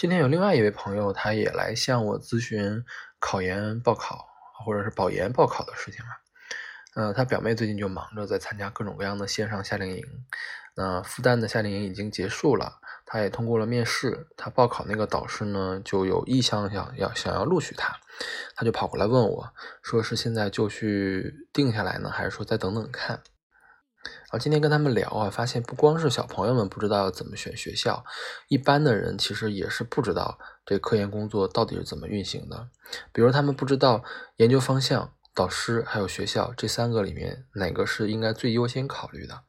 今天有另外一位朋友，他也来向我咨询考研报考或者是保研报考的事情了。呃，他表妹最近就忙着在参加各种各样的线上夏令营，那复旦的夏令营已经结束了，他也通过了面试，他报考那个导师呢就有意向想要想要录取他，他就跑过来问我，说是现在就去定下来呢，还是说再等等看？然后今天跟他们聊啊，发现不光是小朋友们不知道要怎么选学校，一般的人其实也是不知道这科研工作到底是怎么运行的。比如他们不知道研究方向、导师还有学校这三个里面哪个是应该最优先考虑的。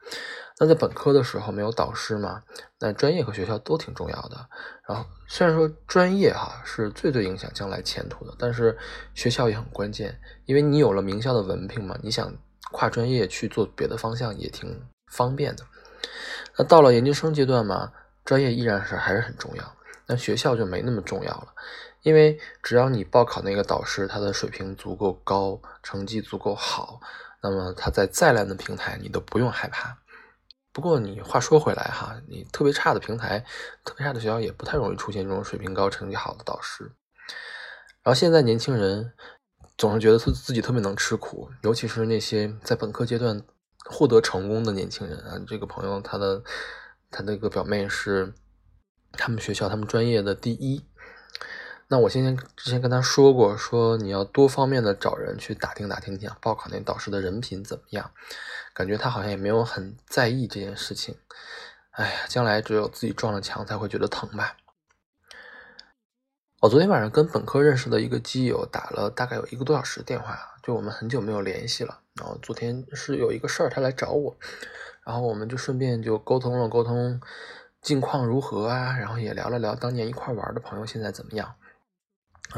那在本科的时候没有导师嘛，那专业和学校都挺重要的。然后虽然说专业哈是最最影响将来前途的，但是学校也很关键，因为你有了名校的文凭嘛，你想。跨专业去做别的方向也挺方便的。那到了研究生阶段嘛，专业依然是还是很重要。那学校就没那么重要了，因为只要你报考那个导师，他的水平足够高，成绩足够好，那么他在再烂的平台你都不用害怕。不过你话说回来哈，你特别差的平台、特别差的学校也不太容易出现这种水平高、成绩好的导师。然后现在年轻人。总是觉得自自己特别能吃苦，尤其是那些在本科阶段获得成功的年轻人啊。这个朋友，他的他那个表妹是他们学校他们专业的第一。那我先前之前跟他说过，说你要多方面的找人去打听打听，讲报考那导师的人品怎么样。感觉他好像也没有很在意这件事情。哎呀，将来只有自己撞了墙才会觉得疼吧。我昨天晚上跟本科认识的一个基友打了大概有一个多小时电话，就我们很久没有联系了。然后昨天是有一个事儿，他来找我，然后我们就顺便就沟通了沟通近况如何啊，然后也聊了聊当年一块玩的朋友现在怎么样。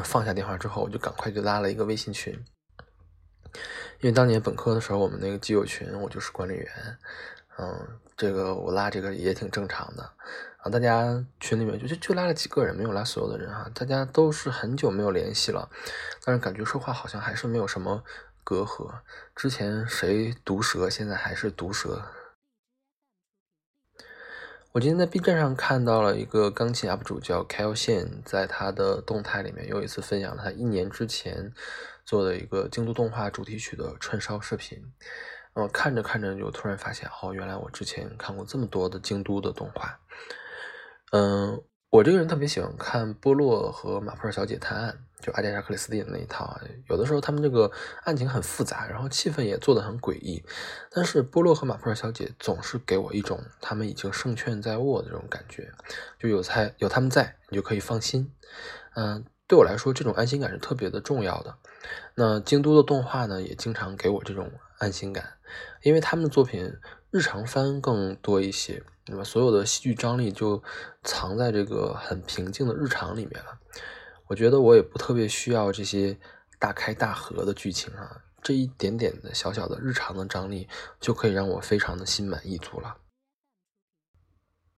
放下电话之后，我就赶快就拉了一个微信群，因为当年本科的时候，我们那个基友群我就是管理员，嗯，这个我拉这个也挺正常的。啊，大家群里面就就就拉了几个人，没有拉所有的人哈。大家都是很久没有联系了，但是感觉说话好像还是没有什么隔阂。之前谁毒舌，现在还是毒舌。我今天在 B 站上看到了一个钢琴 UP 主叫 Kyle 线，在他的动态里面又一次分享了他一年之前做的一个京都动画主题曲的串烧视频。我看着看着就突然发现，哦，原来我之前看过这么多的京都的动画。嗯，我这个人特别喜欢看波洛和马普尔小姐探案，就阿加莎克里斯蒂的那一套。有的时候他们这个案情很复杂，然后气氛也做得很诡异，但是波洛和马普尔小姐总是给我一种他们已经胜券在握的这种感觉，就有在有他们在，你就可以放心。嗯，对我来说，这种安心感是特别的重要的。那京都的动画呢，也经常给我这种安心感，因为他们的作品日常番更多一些。那么所有的戏剧张力就藏在这个很平静的日常里面了。我觉得我也不特别需要这些大开大合的剧情啊，这一点点的小小的日常的张力就可以让我非常的心满意足了。